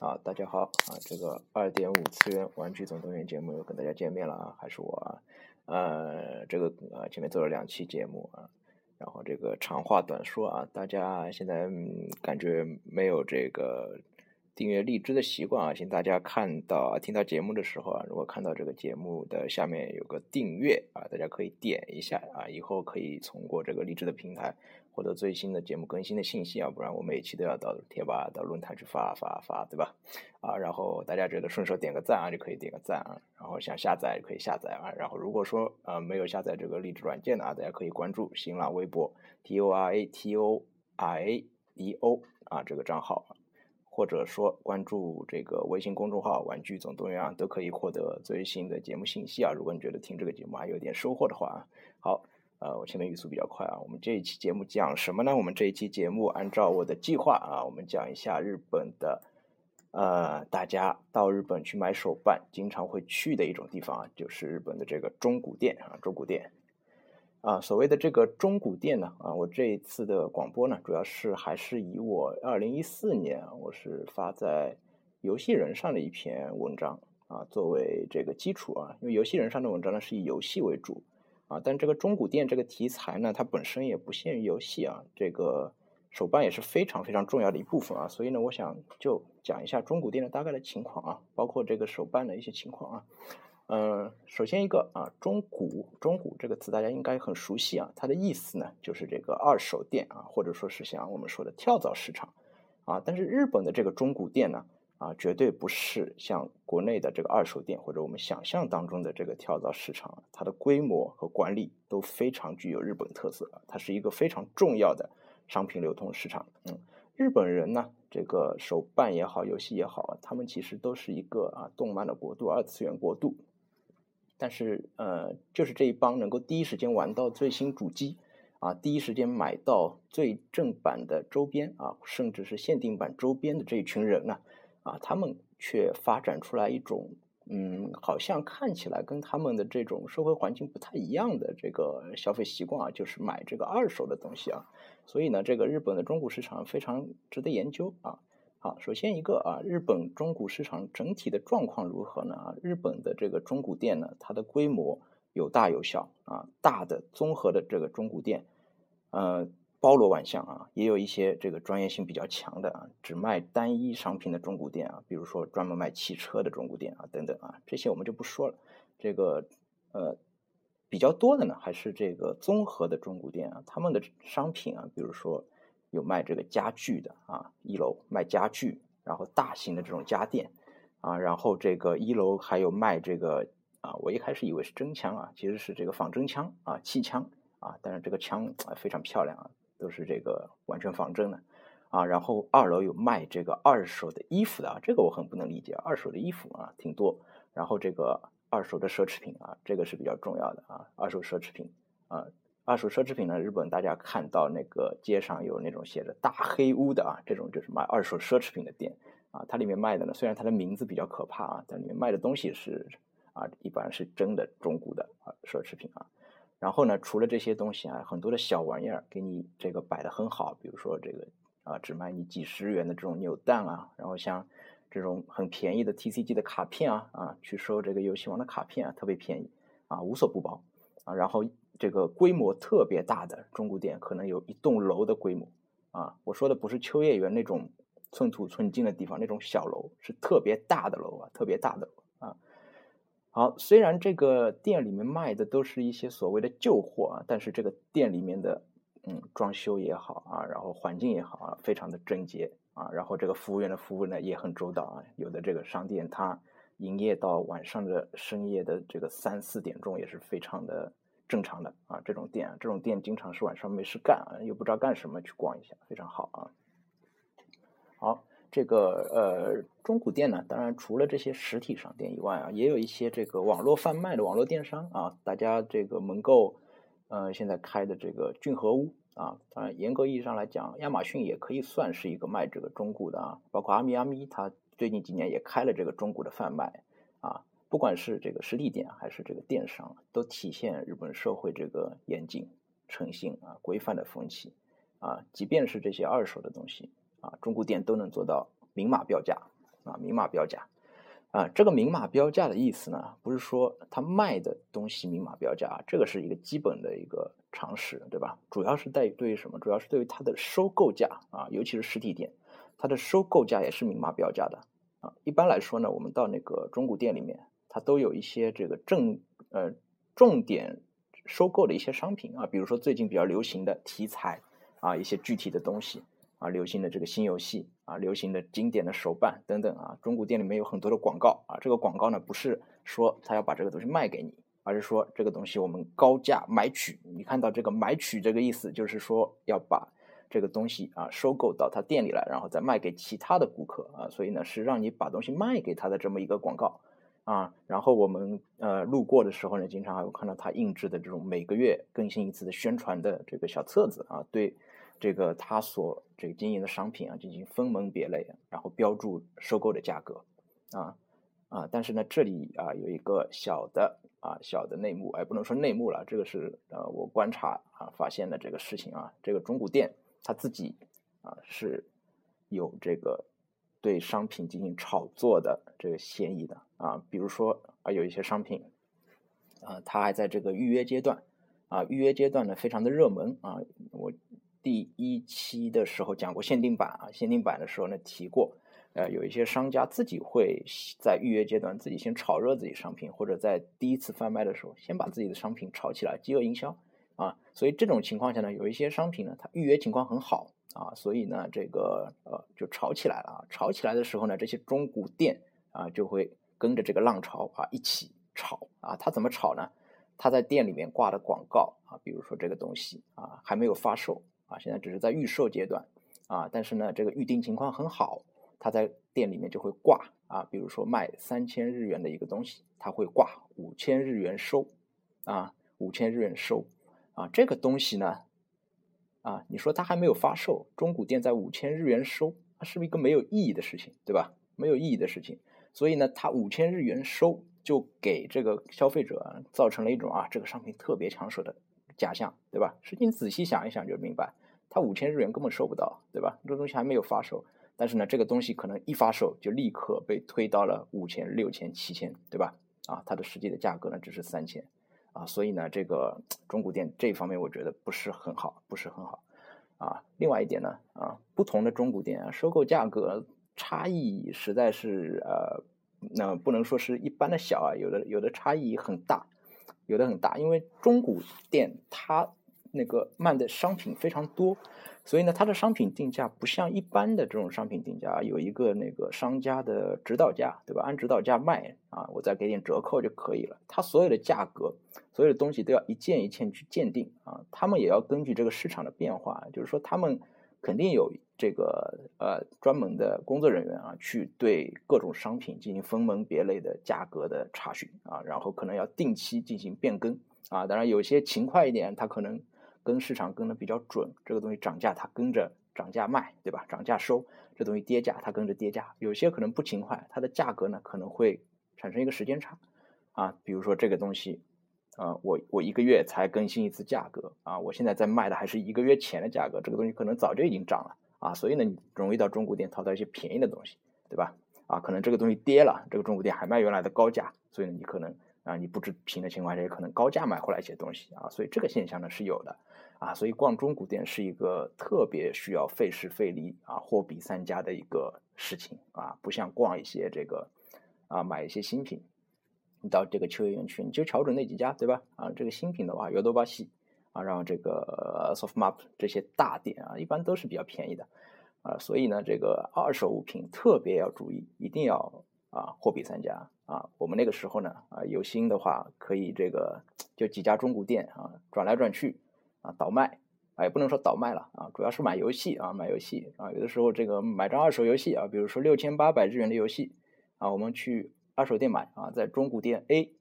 啊，大家好啊，这个二点五次元玩具总动员节目又跟大家见面了啊，还是我啊，呃，这个呃前面做了两期节目啊，然后这个长话短说啊，大家现在嗯感觉没有这个。订阅荔枝的习惯啊，请大家看到听到节目的时候啊，如果看到这个节目的下面有个订阅啊，大家可以点一下啊，以后可以通过这个荔枝的平台获得最新的节目更新的信息啊，不然我每期都要到贴吧、到论坛去发发发，对吧？啊，然后大家觉得顺手点个赞啊，就可以点个赞啊，然后想下载可以下载啊，然后如果说呃没有下载这个荔枝软件的啊，大家可以关注新浪微博 T O R A T O R A D O 啊这个账号。或者说关注这个微信公众号“玩具总动员”啊，都可以获得最新的节目信息啊。如果你觉得听这个节目还有点收获的话啊，好，呃，我前面语速比较快啊。我们这一期节目讲什么呢？我们这一期节目按照我的计划啊，我们讲一下日本的，呃，大家到日本去买手办经常会去的一种地方啊，就是日本的这个中古店啊，中古店。啊，所谓的这个中古店呢，啊，我这一次的广播呢，主要是还是以我二零一四年我是发在游戏人上的一篇文章啊作为这个基础啊，因为游戏人上的文章呢是以游戏为主啊，但这个中古店这个题材呢，它本身也不限于游戏啊，这个手办也是非常非常重要的一部分啊，所以呢，我想就讲一下中古店的大概的情况啊，包括这个手办的一些情况啊。嗯，首先一个啊，中古中古这个词大家应该很熟悉啊，它的意思呢就是这个二手店啊，或者说是像我们说的跳蚤市场啊。但是日本的这个中古店呢啊，绝对不是像国内的这个二手店或者我们想象当中的这个跳蚤市场，它的规模和管理都非常具有日本特色它是一个非常重要的商品流通市场。嗯，日本人呢，这个手办也好，游戏也好，他们其实都是一个啊动漫的国度，二次元国度。但是，呃，就是这一帮能够第一时间玩到最新主机，啊，第一时间买到最正版的周边啊，甚至是限定版周边的这一群人呢，啊，他们却发展出来一种，嗯，好像看起来跟他们的这种社会环境不太一样的这个消费习惯啊，就是买这个二手的东西啊。所以呢，这个日本的中古市场非常值得研究啊。好，首先一个啊，日本中古市场整体的状况如何呢？啊，日本的这个中古店呢，它的规模有大有小啊，大的综合的这个中古店，呃，包罗万象啊，也有一些这个专业性比较强的啊，只卖单一商品的中古店啊，比如说专门卖汽车的中古店啊，等等啊，这些我们就不说了。这个呃，比较多的呢，还是这个综合的中古店啊，他们的商品啊，比如说。有卖这个家具的啊，一楼卖家具，然后大型的这种家电啊，然后这个一楼还有卖这个啊，我一开始以为是真枪啊，其实是这个仿真枪啊，气枪啊，但是这个枪非常漂亮啊，都是这个完全仿真的啊。然后二楼有卖这个二手的衣服的啊，这个我很不能理解，二手的衣服啊挺多。然后这个二手的奢侈品啊，这个是比较重要的啊，二手奢侈品啊。二手奢侈品呢？日本大家看到那个街上有那种写着“大黑屋”的啊，这种就是卖二手奢侈品的店啊。它里面卖的呢，虽然它的名字比较可怕啊，但里面卖的东西是啊，一般是真的中古的啊奢侈品啊。然后呢，除了这些东西啊，很多的小玩意儿给你这个摆的很好，比如说这个啊，只卖你几十元的这种扭蛋啊，然后像这种很便宜的 TCG 的卡片啊啊，去收这个游戏王的卡片啊，特别便宜啊，无所不包啊，然后。这个规模特别大的中古店，可能有一栋楼的规模啊！我说的不是秋叶原那种寸土寸金的地方，那种小楼是特别大的楼啊，特别大的啊。好，虽然这个店里面卖的都是一些所谓的旧货啊，但是这个店里面的嗯装修也好啊，然后环境也好啊，非常的整洁啊，然后这个服务员的服务呢也很周到啊。有的这个商店它营业到晚上的深夜的这个三四点钟，也是非常的。正常的啊，这种店，这种店经常是晚上没事干啊，又不知道干什么，去逛一下，非常好啊。好，这个呃中古店呢，当然除了这些实体商店以外啊，也有一些这个网络贩卖的网络电商啊。大家这个门购呃现在开的这个俊和屋啊，当然严格意义上来讲，亚马逊也可以算是一个卖这个中古的啊，包括阿米阿米，它最近几年也开了这个中古的贩卖。不管是这个实体店还是这个电商，都体现日本社会这个严谨、诚信啊、规范的风气啊。即便是这些二手的东西啊，中古店都能做到明码标价啊，明码标价。啊，这个明码标价的意思呢，不是说他卖的东西明码标价，这个是一个基本的一个常识，对吧？主要是在于对于什么？主要是对于它的收购价啊，尤其是实体店，它的收购价也是明码标价的啊。一般来说呢，我们到那个中古店里面，它都有一些这个正呃重点收购的一些商品啊，比如说最近比较流行的题材啊，一些具体的东西。啊，流行的这个新游戏啊，流行的经典的手办等等啊，中古店里面有很多的广告啊。这个广告呢，不是说他要把这个东西卖给你，而是说这个东西我们高价买取。你看到这个买取这个意思，就是说要把这个东西啊收购到他店里来，然后再卖给其他的顾客啊。所以呢，是让你把东西卖给他的这么一个广告啊。然后我们呃路过的时候呢，经常还会看到他印制的这种每个月更新一次的宣传的这个小册子啊，对。这个他所这个经营的商品啊，进行分门别类，然后标注收购的价格，啊啊，但是呢，这里啊有一个小的啊小的内幕，哎，不能说内幕了，这个是呃我观察啊发现的这个事情啊，这个中古店他自己啊是有这个对商品进行炒作的这个嫌疑的啊，比如说啊有一些商品啊，它还在这个预约阶段啊，预约阶段呢非常的热门啊，我。第一期的时候讲过限定版啊，限定版的时候呢提过，呃，有一些商家自己会在预约阶段自己先炒热自己商品，或者在第一次贩卖的时候先把自己的商品炒起来，饥饿营销啊。所以这种情况下呢，有一些商品呢它预约情况很好啊，所以呢这个呃就炒起来了啊。炒起来的时候呢，这些中古店啊就会跟着这个浪潮啊一起炒啊。它怎么炒呢？他在店里面挂的广告啊，比如说这个东西啊还没有发售。啊，现在只是在预售阶段，啊，但是呢，这个预定情况很好，他在店里面就会挂啊，比如说卖三千日元的一个东西，他会挂五千日元收，啊，五千日元收，啊，这个东西呢，啊，你说它还没有发售，中古店在五千日元收，它是不是一个没有意义的事情，对吧？没有意义的事情，所以呢，它五千日元收，就给这个消费者造成了一种啊，这个商品特别抢手的。假象，对吧？实际你仔细想一想就明白，它五千日元根本收不到，对吧？这东西还没有发售，但是呢，这个东西可能一发售就立刻被推到了五千、六千、七千，对吧？啊，它的实际的价格呢只是三千，啊，所以呢，这个中古店这一方面我觉得不是很好，不是很好，啊，另外一点呢，啊，不同的中古店啊，收购价格差异实在是呃，那不能说是一般的小啊，有的有的差异很大。有的很大，因为中古店它那个卖的商品非常多，所以呢，它的商品定价不像一般的这种商品定价有一个那个商家的指导价，对吧？按指导价卖啊，我再给点折扣就可以了。它所有的价格，所有的东西都要一件一件去鉴定啊。他们也要根据这个市场的变化，就是说他们肯定有。这个呃专门的工作人员啊，去对各种商品进行分门别类的价格的查询啊，然后可能要定期进行变更啊。当然有些勤快一点，他可能跟市场跟的比较准，这个东西涨价它跟着涨价卖，对吧？涨价收，这东西跌价它跟着跌价。有些可能不勤快，它的价格呢可能会产生一个时间差啊。比如说这个东西，啊，我我一个月才更新一次价格啊，我现在在卖的还是一个月前的价格，这个东西可能早就已经涨了。啊，所以呢，你容易到中古店淘到一些便宜的东西，对吧？啊，可能这个东西跌了，这个中古店还卖原来的高价，所以呢，你可能啊，你不知情的情况下，也可能高价买回来一些东西啊，所以这个现象呢是有的啊，所以逛中古店是一个特别需要费时费力啊，货比三家的一个事情啊，不像逛一些这个啊，买一些新品，你到这个秋叶原去，你就瞧准那几家，对吧？啊，这个新品的话，有多巴西。啊，然后这个 Softmap 这些大店啊，一般都是比较便宜的，啊，所以呢，这个二手物品特别要注意，一定要啊货比三家啊。我们那个时候呢，啊有心的话可以这个就几家中古店啊转来转去啊倒卖，啊也不能说倒卖了啊，主要是买游戏啊买游戏啊，有的时候这个买张二手游戏啊，比如说六千八百日元的游戏啊，我们去二手店买啊，在中古店 A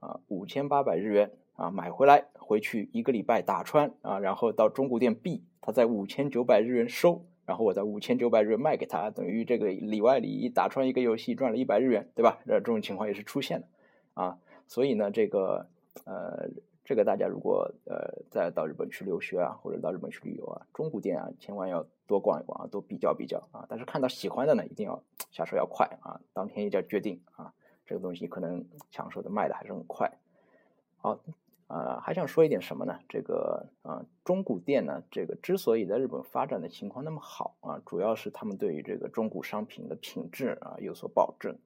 啊五千八百日元。啊，买回来回去一个礼拜打穿啊，然后到中古店 B，他在五千九百日元收，然后我在五千九百日元卖给他，等于这个里外里打穿一个游戏赚了一百日元，对吧？这这种情况也是出现的啊，所以呢，这个呃，这个大家如果呃再到日本去留学啊，或者到日本去旅游啊，中古店啊，千万要多逛一逛啊，多比较比较啊。但是看到喜欢的呢，一定要下手要快啊，当天一定要决定啊，这个东西可能抢手的卖的还是很快。好。啊，还想说一点什么呢？这个啊，中古店呢，这个之所以在日本发展的情况那么好啊，主要是他们对于这个中古商品的品质啊有所保证，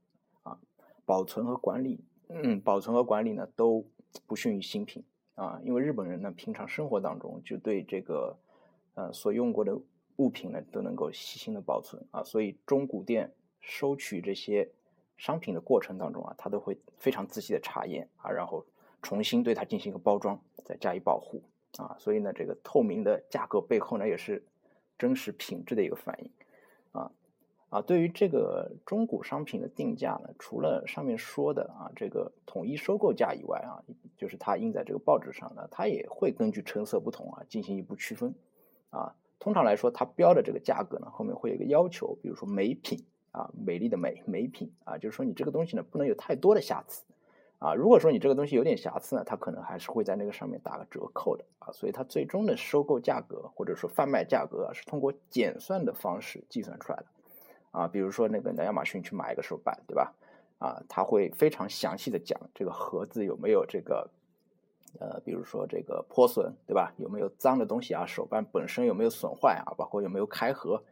啊，保存和管理，嗯，保存和管理呢都不逊于新品啊。因为日本人呢，平常生活当中就对这个呃所用过的物品呢都能够细心的保存啊，所以中古店收取这些商品的过程当中啊，他都会非常仔细的查验啊，然后。重新对它进行一个包装，再加以保护啊，所以呢，这个透明的价格背后呢，也是真实品质的一个反应啊啊。对于这个中古商品的定价呢，除了上面说的啊这个统一收购价以外啊，就是它印在这个报纸上呢，它也会根据成色不同啊进行一步区分啊。通常来说，它标的这个价格呢，后面会有一个要求，比如说美品啊，美丽的美美品啊，就是说你这个东西呢，不能有太多的瑕疵。啊，如果说你这个东西有点瑕疵呢，它可能还是会在那个上面打个折扣的啊，所以它最终的收购价格或者说贩卖价格啊是通过减算的方式计算出来的啊。比如说那个亚马逊去买一个手办，对吧？啊，他会非常详细的讲这个盒子有没有这个呃，比如说这个破损，对吧？有没有脏的东西啊？手办本身有没有损坏啊？包括有没有开盒。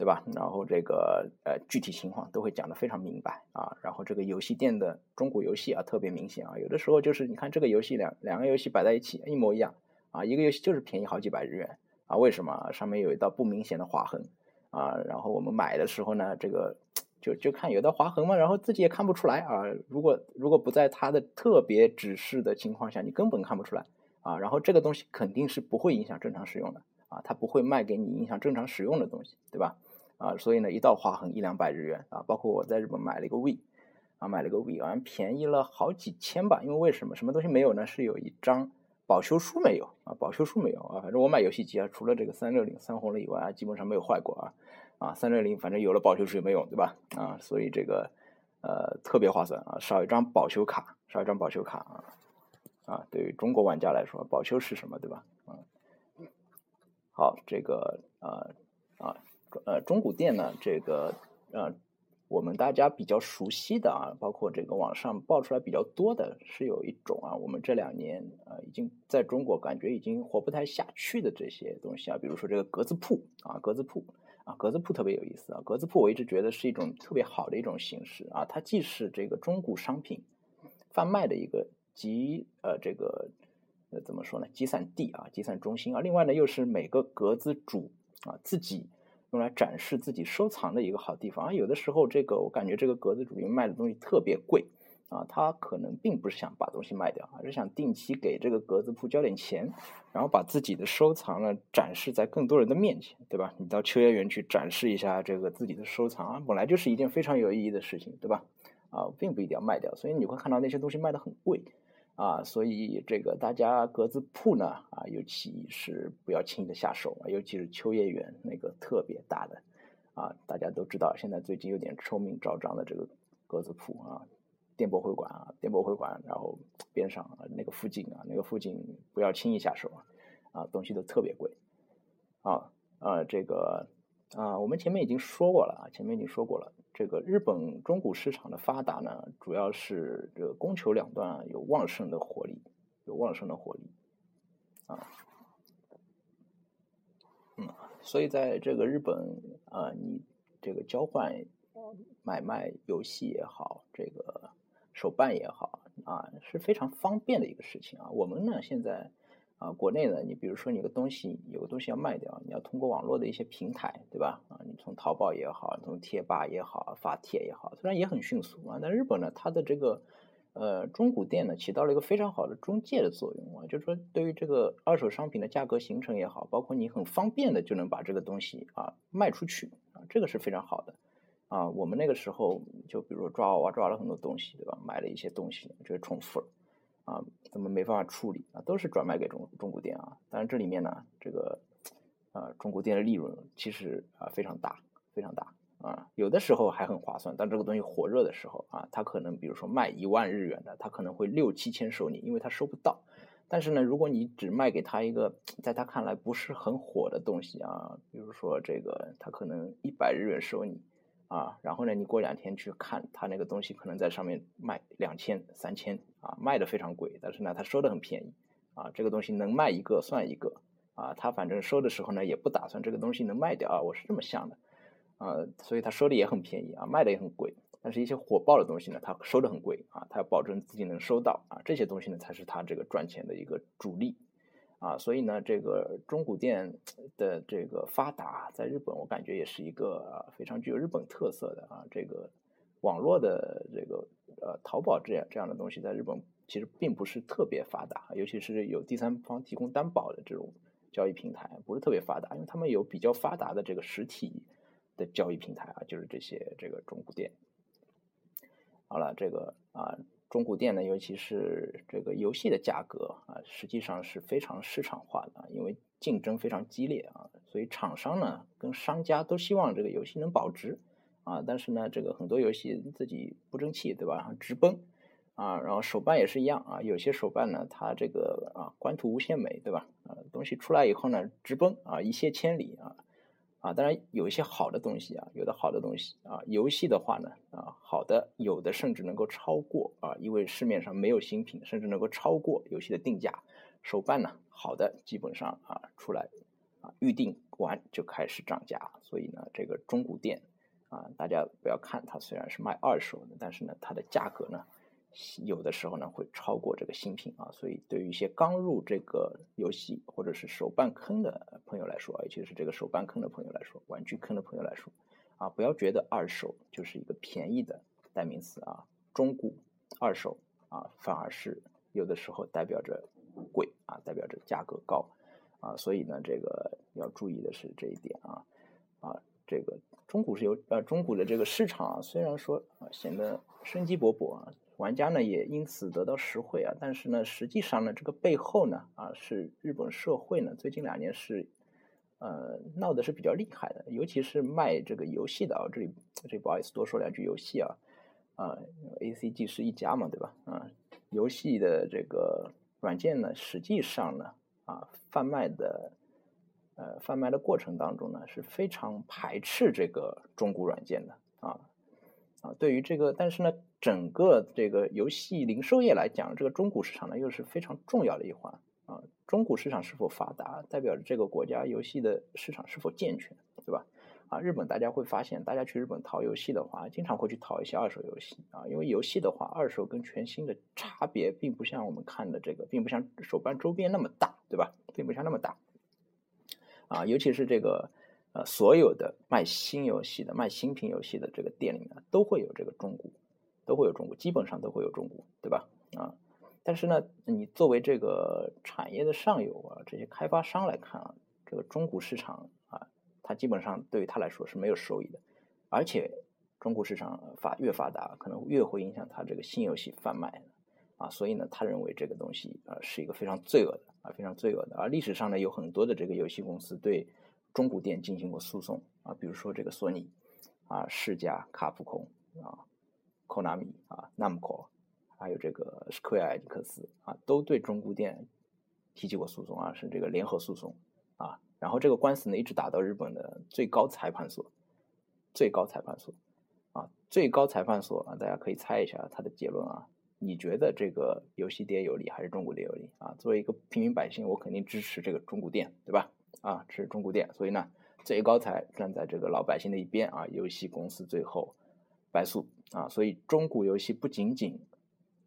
对吧？然后这个呃具体情况都会讲得非常明白啊。然后这个游戏店的中古游戏啊特别明显啊，有的时候就是你看这个游戏两两个游戏摆在一起一模一样啊，一个游戏就是便宜好几百日元啊。为什么？上面有一道不明显的划痕啊。然后我们买的时候呢，这个就就看有道划痕嘛，然后自己也看不出来啊。如果如果不在它的特别指示的情况下，你根本看不出来啊。然后这个东西肯定是不会影响正常使用的啊，它不会卖给你影响正常使用的东西，对吧？啊，所以呢，一道划痕一两百日元啊，包括我在日本买了一个 V，啊，买了个 V，好像便宜了好几千吧。因为为什么？什么东西没有呢？是有一张保修书没有啊？保修书没有啊？反正我买游戏机啊，除了这个三六零三红了以外啊，基本上没有坏过啊。啊，三六零反正有了保修书也没用，对吧？啊，所以这个呃特别划算啊，少一张保修卡，少一张保修卡啊。啊，对于中国玩家来说，保修是什么，对吧？啊，好，这个啊啊。呃，中古店呢，这个呃，我们大家比较熟悉的啊，包括这个网上爆出来比较多的，是有一种啊，我们这两年呃，已经在中国感觉已经活不太下去的这些东西啊，比如说这个格子铺啊，格子铺啊，格子铺特别有意思啊，格子铺我一直觉得是一种特别好的一种形式啊，它既是这个中古商品贩卖的一个集呃这个呃怎么说呢，集散地啊，集散中心啊，另外呢又是每个格子主啊自己。用来展示自己收藏的一个好地方啊！有的时候，这个我感觉这个格子主义卖的东西特别贵啊，他可能并不是想把东西卖掉，而是想定期给这个格子铺交点钱，然后把自己的收藏呢展示在更多人的面前，对吧？你到秋叶原去展示一下这个自己的收藏啊，本来就是一件非常有意义的事情，对吧？啊，并不一定要卖掉，所以你会看到那些东西卖的很贵。啊，所以这个大家格子铺呢，啊，尤其是不要轻易的下手，尤其是秋叶原那个特别大的，啊，大家都知道，现在最近有点臭名昭彰的这个格子铺啊，电博会馆啊，电博会馆，然后边上那个附近啊，那个附近不要轻易下手，啊，东西都特别贵，啊，呃，这个啊，我们前面已经说过了啊，前面已经说过了。这个日本中古市场的发达呢，主要是这个供求两端啊有旺盛的活力，有旺盛的活力，啊，嗯，所以在这个日本啊，你这个交换买卖游戏也好，这个手办也好啊，是非常方便的一个事情啊。我们呢现在。啊，国内呢，你比如说你个东西有个东西要卖掉，你要通过网络的一些平台，对吧？啊，你从淘宝也好，从贴吧也好，发帖也好，虽然也很迅速啊，但日本呢，它的这个呃中古店呢，起到了一个非常好的中介的作用啊，就是说对于这个二手商品的价格形成也好，包括你很方便的就能把这个东西啊卖出去啊，这个是非常好的啊。我们那个时候就比如说抓娃娃抓了很多东西，对吧？买了一些东西，就是重复了。啊，怎么没办法处理啊？都是转卖给中中古店啊。当然这里面呢，这个啊中古店的利润其实啊非常大，非常大啊。有的时候还很划算，但这个东西火热的时候啊，它可能比如说卖一万日元的，它可能会六七千收你，因为它收不到。但是呢，如果你只卖给他一个在他看来不是很火的东西啊，比如说这个他可能一百日元收你啊，然后呢你过两天去看他那个东西可能在上面卖两千三千啊，卖的非常贵，但是呢他收的很便宜啊，这个东西能卖一个算一个啊，他反正收的时候呢也不打算这个东西能卖掉啊，我是这么想的啊，所以他收的也很便宜啊，卖的也很贵。但是，一些火爆的东西呢，他收的很贵啊，他要保证自己能收到啊，这些东西呢，才是他这个赚钱的一个主力啊。所以呢，这个中古店的这个发达，在日本我感觉也是一个非常具有日本特色的啊。这个网络的这个呃淘宝这样这样的东西，在日本其实并不是特别发达，尤其是有第三方提供担保的这种交易平台，不是特别发达，因为他们有比较发达的这个实体的交易平台啊，就是这些这个中古店。好了，这个啊，中古店呢，尤其是这个游戏的价格啊，实际上是非常市场化的，因为竞争非常激烈啊，所以厂商呢跟商家都希望这个游戏能保值啊，但是呢，这个很多游戏自己不争气，对吧？直崩啊，然后手办也是一样啊，有些手办呢，它这个啊，官图无限美，对吧？啊，东西出来以后呢，直崩啊，一泻千里啊。啊，当然有一些好的东西啊，有的好的东西啊，游戏的话呢，啊，好的有的甚至能够超过啊，因为市面上没有新品，甚至能够超过游戏的定价。手办呢，好的基本上啊出来啊预定完就开始涨价，所以呢，这个中古店啊，大家不要看它虽然是卖二手的，但是呢，它的价格呢。有的时候呢会超过这个新品啊，所以对于一些刚入这个游戏或者是手办坑的朋友来说，尤其是这个手办坑的朋友来说，玩具坑的朋友来说，啊，不要觉得二手就是一个便宜的代名词啊，中古、二手啊，反而是有的时候代表着贵啊，代表着价格高啊，所以呢，这个要注意的是这一点啊啊，这个中古是有呃中古的这个市场啊，虽然说啊显得生机勃勃啊。玩家呢也因此得到实惠啊，但是呢，实际上呢，这个背后呢，啊，是日本社会呢最近两年是，呃，闹的是比较厉害的，尤其是卖这个游戏的啊，这里这里不好意思多说两句游戏啊，啊，A C G 是一家嘛，对吧？啊，游戏的这个软件呢，实际上呢，啊，贩卖的，呃，贩卖的过程当中呢，是非常排斥这个中古软件的。啊。对于这个，但是呢，整个这个游戏零售业来讲，这个中古市场呢又是非常重要的一环啊。中古市场是否发达，代表着这个国家游戏的市场是否健全，对吧？啊，日本大家会发现，大家去日本淘游戏的话，经常会去淘一些二手游戏啊，因为游戏的话，二手跟全新的差别并不像我们看的这个，并不像手办周边那么大，对吧？并不像那么大啊，尤其是这个。呃，所有的卖新游戏的、卖新品游戏的这个店里面，都会有这个中古，都会有中古，基本上都会有中古，对吧？啊，但是呢，你作为这个产业的上游啊，这些开发商来看啊，这个中古市场啊，它基本上对于他来说是没有收益的，而且中古市场发越发达，可能越会影响他这个新游戏贩卖啊，所以呢，他认为这个东西啊是一个非常罪恶的啊，非常罪恶的。而历史上呢，有很多的这个游戏公司对。中古店进行过诉讼啊，比如说这个索尼啊、世嘉、卡普空啊、Konami 啊、Namco，还有这个 Square Enix 啊，都对中古店提起过诉讼啊，是这个联合诉讼啊。然后这个官司呢，一直打到日本的最高裁判所，最高裁判所啊，最高裁判所啊，大家可以猜一下他的结论啊。你觉得这个游戏店有利还是中古店有利啊？作为一个平民百姓，我肯定支持这个中古店，对吧？啊，是中古店，所以呢，最高裁站在这个老百姓的一边啊，游戏公司最后败诉。啊，所以中古游戏不仅仅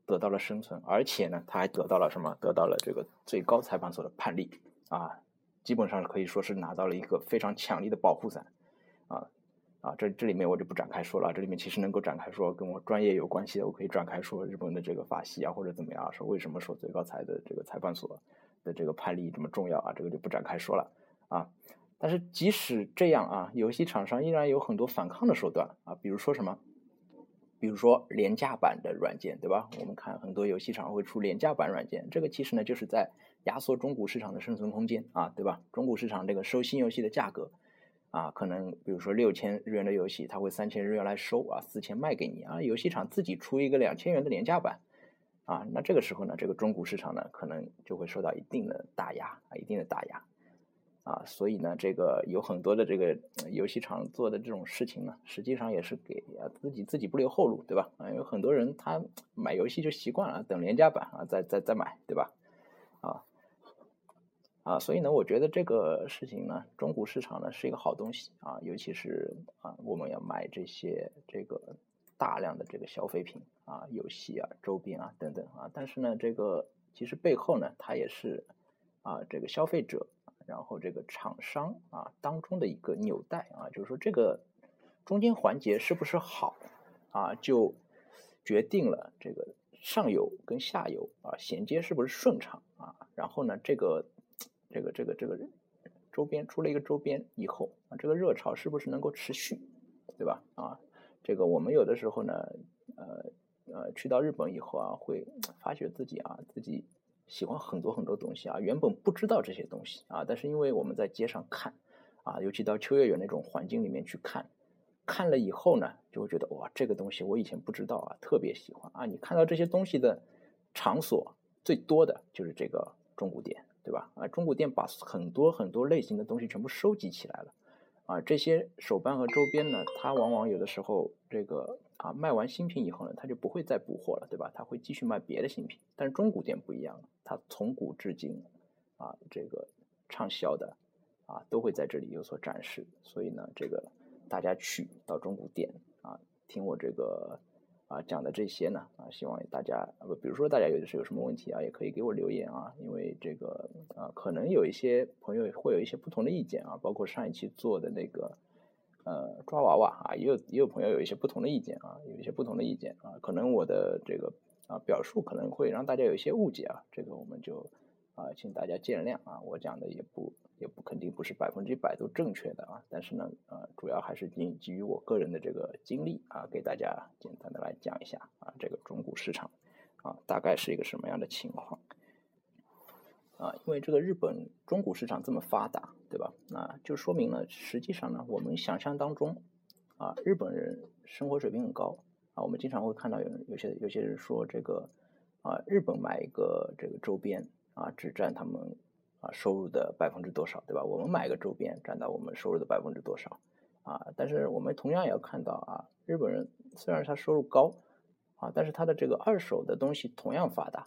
得到了生存，而且呢，他还得到了什么？得到了这个最高裁判所的判例。啊，基本上可以说是拿到了一个非常强力的保护伞。啊啊，这这里面我就不展开说了，这里面其实能够展开说跟我专业有关系的，我可以展开说日本的这个法系啊或者怎么样，说为什么说最高裁的这个裁判所的这个判例这么重要啊，这个就不展开说了。啊，但是即使这样啊，游戏厂商依然有很多反抗的手段啊，比如说什么，比如说廉价版的软件，对吧？我们看很多游戏厂会出廉价版软件，这个其实呢就是在压缩中古市场的生存空间啊，对吧？中古市场这个收新游戏的价格啊，可能比如说六千日元的游戏，它会三千日元来收啊，四千卖给你啊，游戏厂自己出一个两千元的廉价版啊，那这个时候呢，这个中古市场呢，可能就会受到一定的打压啊，一定的打压啊，所以呢，这个有很多的这个游戏厂做的这种事情呢，实际上也是给啊自己自己不留后路，对吧？啊，有很多人他买游戏就习惯了等廉价版啊，再再再买，对吧？啊。啊，所以呢，我觉得这个事情呢，中古市场呢是一个好东西啊，尤其是啊，我们要买这些这个大量的这个消费品啊，游戏啊、周边啊等等啊。但是呢，这个其实背后呢，它也是啊，这个消费者，然后这个厂商啊当中的一个纽带啊，就是说这个中间环节是不是好啊，就决定了这个上游跟下游啊衔接是不是顺畅啊。然后呢，这个。这个这个这个周边出了一个周边以后啊，这个热潮是不是能够持续，对吧？啊，这个我们有的时候呢，呃呃，去到日本以后啊，会发觉自己啊，自己喜欢很多很多东西啊，原本不知道这些东西啊，但是因为我们在街上看啊，尤其到秋叶原那种环境里面去看，看了以后呢，就会觉得哇，这个东西我以前不知道啊，特别喜欢啊。你看到这些东西的场所最多的就是这个中古店。对吧？啊，中古店把很多很多类型的东西全部收集起来了，啊，这些手办和周边呢，它往往有的时候这个啊卖完新品以后呢，它就不会再补货了，对吧？它会继续卖别的新品。但是中古店不一样，它从古至今啊这个畅销的啊都会在这里有所展示。所以呢，这个大家去到中古店啊，听我这个。啊，讲的这些呢，啊，希望大家不，比如说大家有的是有什么问题啊，也可以给我留言啊，因为这个啊，可能有一些朋友会有一些不同的意见啊，包括上一期做的那个呃抓娃娃啊，也有也有朋友有一些不同的意见啊，有一些不同的意见啊，可能我的这个啊表述可能会让大家有一些误解啊，这个我们就啊，请大家见谅啊，我讲的也不。也不肯定不是百分之一百都正确的啊，但是呢，呃，主要还是基基于我个人的这个经历啊，给大家简单的来讲一下啊，这个中古市场啊，大概是一个什么样的情况啊？因为这个日本中古市场这么发达，对吧？那就说明了，实际上呢，我们想象当中啊，日本人生活水平很高啊，我们经常会看到有有些有些人说这个啊，日本买一个这个周边啊，只占他们。啊，收入的百分之多少，对吧？我们买个周边占到我们收入的百分之多少？啊，但是我们同样也要看到啊，日本人虽然他收入高，啊，但是他的这个二手的东西同样发达，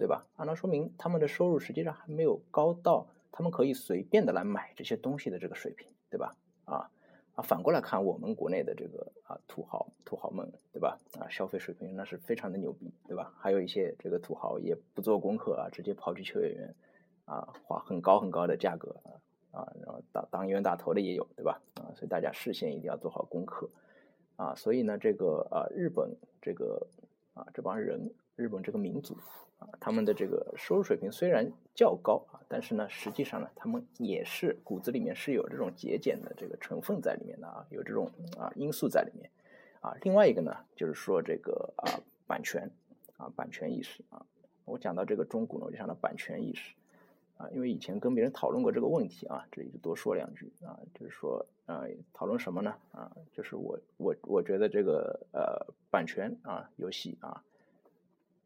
对吧？啊，那说明他们的收入实际上还没有高到他们可以随便的来买这些东西的这个水平，对吧？啊啊，反过来看我们国内的这个啊土豪土豪们，对吧？啊，消费水平那是非常的牛逼，对吧？还有一些这个土豪也不做功课啊，直接跑去求演员。啊，花很高很高的价格啊啊，然后当当冤大头的也有，对吧？啊，所以大家事先一定要做好功课啊。所以呢，这个啊，日本这个啊这帮人，日本这个民族啊，他们的这个收入水平虽然较高啊，但是呢，实际上呢，他们也是骨子里面是有这种节俭的这个成分在里面的啊，有这种啊因素在里面啊。另外一个呢，就是说这个啊版权啊版权意识啊，我讲到这个中古呢，我就想到版权意识。啊，因为以前跟别人讨论过这个问题啊，这里就多说两句啊，就是说，啊，讨论什么呢？啊，就是我我我觉得这个呃版权啊，游戏啊，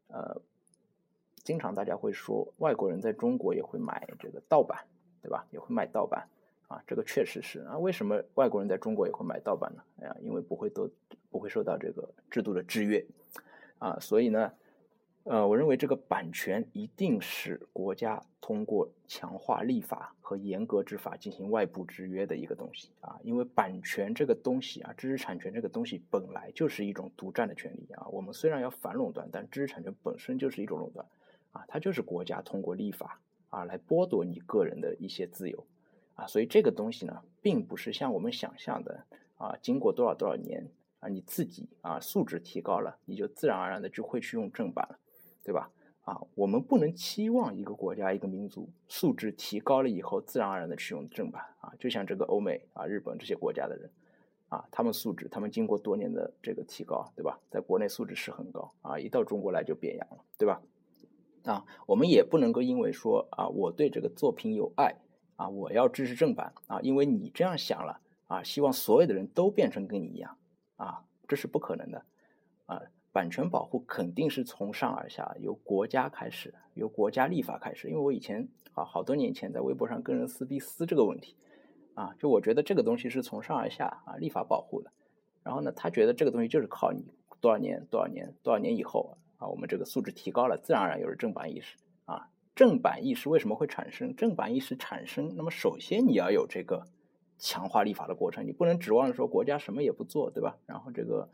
呃，经常大家会说外国人在中国也会买这个盗版，对吧？也会卖盗版啊，这个确实是啊。为什么外国人在中国也会买盗版呢？哎呀，因为不会得不会受到这个制度的制约啊，所以呢。呃，我认为这个版权一定是国家通过强化立法和严格执法进行外部制约的一个东西啊，因为版权这个东西啊，知识产权这个东西本来就是一种独占的权利啊。我们虽然要反垄断，但知识产权本身就是一种垄断啊，它就是国家通过立法啊来剥夺你个人的一些自由啊，所以这个东西呢，并不是像我们想象的啊，经过多少多少年啊，你自己啊素质提高了，你就自然而然的就会去用正版了。对吧？啊，我们不能期望一个国家、一个民族素质提高了以后，自然而然的去用正版啊。就像这个欧美啊、日本这些国家的人啊，他们素质，他们经过多年的这个提高，对吧？在国内素质是很高啊，一到中国来就变样了，对吧？啊，我们也不能够因为说啊，我对这个作品有爱啊，我要支持正版啊，因为你这样想了啊，希望所有的人都变成跟你一样啊，这是不可能的啊。版权保护肯定是从上而下，由国家开始，由国家立法开始。因为我以前啊，好多年前在微博上跟人撕逼撕这个问题，啊，就我觉得这个东西是从上而下啊立法保护的。然后呢，他觉得这个东西就是靠你多少年、多少年、多少年以后啊，我们这个素质提高了，自然而然有了正版意识啊。正版意识为什么会产生？正版意识产生，那么首先你要有这个强化立法的过程，你不能指望说国家什么也不做，对吧？然后这个。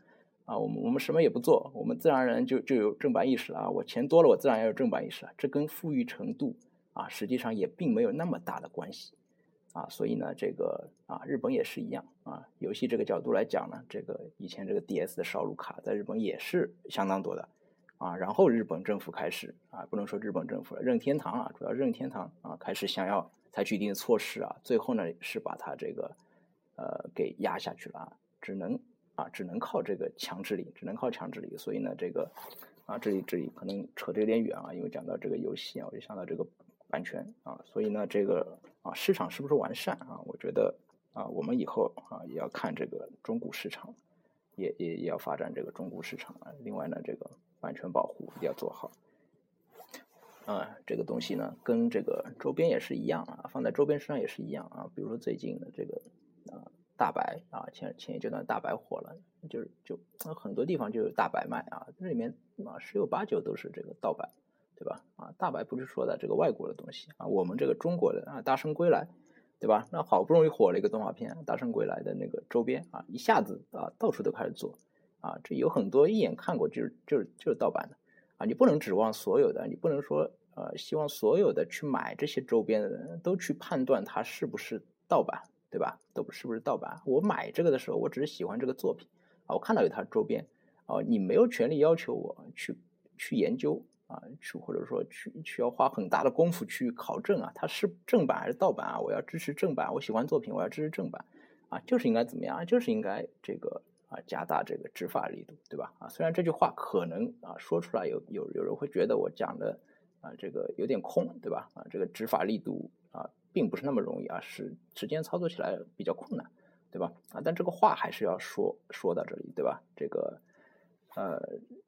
啊，我们我们什么也不做，我们自然而然就就有正版意识了啊！我钱多了，我自然要有正版意识了。这跟富裕程度啊，实际上也并没有那么大的关系啊。所以呢，这个啊，日本也是一样啊。游戏这个角度来讲呢，这个以前这个 DS 的烧录卡在日本也是相当多的啊。然后日本政府开始啊，不能说日本政府了，任天堂啊，主要任天堂啊，开始想要采取一定的措施啊。最后呢，是把它这个呃给压下去了啊，只能。啊，只能靠这个强制力，只能靠强制力。所以呢，这个啊，这里这里可能扯得有点远啊，因为讲到这个游戏啊，我就想到这个版权啊。所以呢，这个啊，市场是不是完善啊？我觉得啊，我们以后啊也要看这个中古市场，也也也要发展这个中古市场啊。另外呢，这个版权保护要做好。啊，这个东西呢，跟这个周边也是一样啊，放在周边身上也是一样啊。比如说最近的这个啊。大白啊，前前一阶段大白火了，就是就很多地方就有大白卖啊，这里面啊十有八九都是这个盗版，对吧？啊，大白不是说的这个外国的东西啊，我们这个中国的啊，大圣归来，对吧？那好不容易火了一个动画片《大圣归来》的那个周边啊，一下子啊到处都开始做啊，这有很多一眼看过就是就是就是盗版的啊，你不能指望所有的，你不能说呃希望所有的去买这些周边的人都去判断它是不是盗版。对吧？都不是不是盗版。我买这个的时候，我只是喜欢这个作品啊。我看到有它周边啊，你没有权利要求我去去研究啊，去或者说去需要花很大的功夫去考证啊，它是正版还是盗版啊？我要支持正版，我喜欢作品，我要支持正版啊，就是应该怎么样？就是应该这个啊，加大这个执法力度，对吧？啊，虽然这句话可能啊说出来有有有人会觉得我讲的啊这个有点空，对吧？啊，这个执法力度啊。并不是那么容易啊，是时间操作起来比较困难，对吧？啊，但这个话还是要说说到这里，对吧？这个，呃，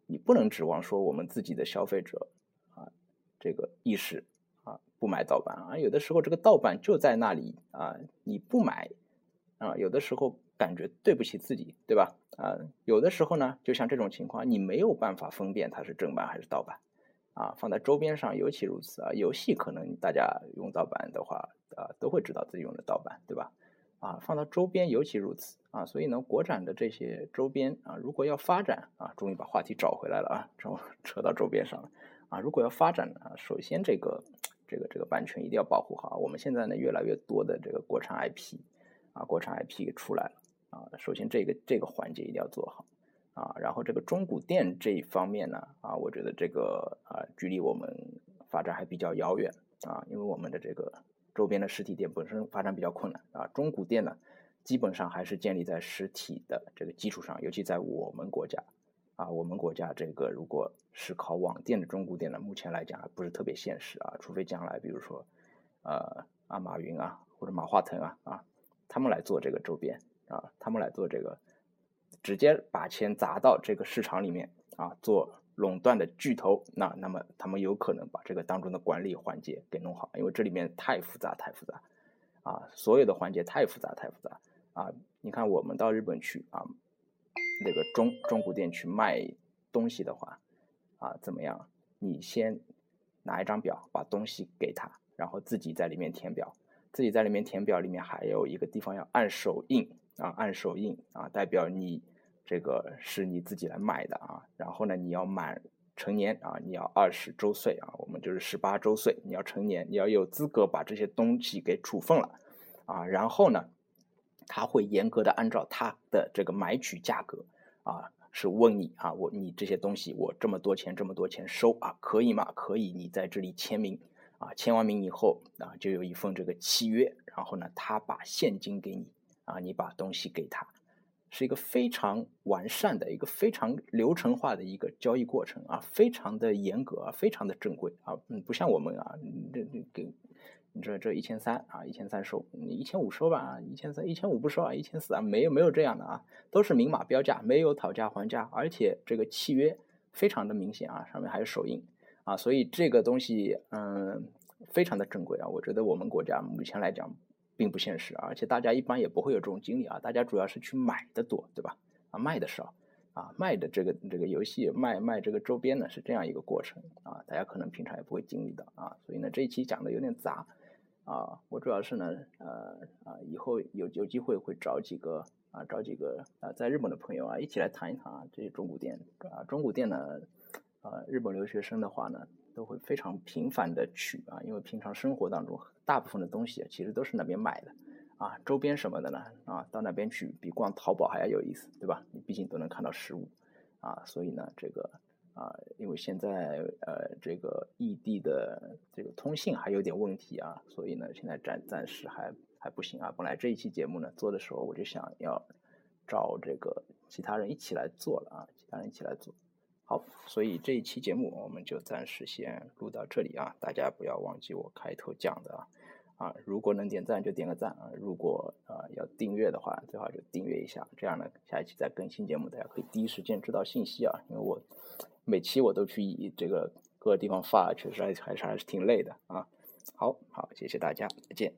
你不能指望说我们自己的消费者啊，这个意识啊，不买盗版啊，有的时候这个盗版就在那里啊，你不买啊，有的时候感觉对不起自己，对吧？啊，有的时候呢，就像这种情况，你没有办法分辨它是正版还是盗版。啊，放在周边上尤其如此啊。游戏可能大家用盗版的话，啊，都会知道自己用的盗版，对吧？啊，放到周边尤其如此啊。所以呢，国产的这些周边啊，如果要发展啊，终于把话题找回来了啊，扯扯到周边上了啊。如果要发展呢，首先这个这个这个版权一定要保护好。我们现在呢，越来越多的这个国产 IP 啊，国产 IP 出来了啊。首先这个这个环节一定要做好。啊，然后这个中古店这一方面呢，啊，我觉得这个啊，距离我们发展还比较遥远啊，因为我们的这个周边的实体店本身发展比较困难啊，中古店呢，基本上还是建立在实体的这个基础上，尤其在我们国家啊，我们国家这个如果是靠网店的中古店呢，目前来讲还不是特别现实啊，除非将来比如说，呃，啊马云啊或者马化腾啊啊，他们来做这个周边啊，他们来做这个。直接把钱砸到这个市场里面啊，做垄断的巨头，那那么他们有可能把这个当中的管理环节给弄好，因为这里面太复杂太复杂啊，所有的环节太复杂太复杂啊。你看我们到日本去啊，那个中中古店去卖东西的话啊，怎么样？你先拿一张表，把东西给他，然后自己在里面填表，自己在里面填表，里面还有一个地方要按手印啊，按手印啊，代表你。这个是你自己来买的啊，然后呢，你要满成年啊，你要二十周岁啊，我们就是十八周岁，你要成年，你要有资格把这些东西给处分了啊，然后呢，他会严格的按照他的这个买取价格啊，是问你啊，我你这些东西我这么多钱这么多钱收啊，可以吗？可以，你在这里签名啊，签完名以后啊，就有一份这个契约，然后呢，他把现金给你啊，你把东西给他。是一个非常完善的一个非常流程化的一个交易过程啊，非常的严格啊，非常的正规啊，嗯，不像我们啊，这这给你这这一千三啊，一千三收，你一千五收吧，一千三一千五不收啊，一千四啊，没有没有这样的啊，都是明码标价，没有讨价还价，而且这个契约非常的明显啊，上面还有手印啊，所以这个东西嗯非常的珍贵啊，我觉得我们国家目前来讲并不现实，而且大家一般也不会有这种经历啊，大家主要是去买的多，对吧？啊，卖的少。啊，卖的这个这个游戏卖卖这个周边呢是这样一个过程啊，大家可能平常也不会经历的啊，所以呢这一期讲的有点杂啊，我主要是呢呃啊以后有有机会会找几个啊找几个啊在日本的朋友啊一起来谈一谈啊这些中古店啊中古店呢啊日本留学生的话呢都会非常频繁的去啊，因为平常生活当中大部分的东西其实都是那边买的。啊，周边什么的呢？啊，到那边去比逛淘宝还要有意思，对吧？你毕竟都能看到实物，啊，所以呢，这个啊，因为现在呃，这个异地的这个通信还有点问题啊，所以呢，现在暂暂时还还不行啊。本来这一期节目呢做的时候，我就想要找这个其他人一起来做了啊，其他人一起来做。好，所以这一期节目我们就暂时先录到这里啊，大家不要忘记我开头讲的啊。啊，如果能点赞就点个赞啊！如果啊要订阅的话，最好就订阅一下，这样呢，下一期再更新节目，大家可以第一时间知道信息啊。因为我每期我都去以这个各个地方发，确实还还是还是挺累的啊。好好，谢谢大家，再见。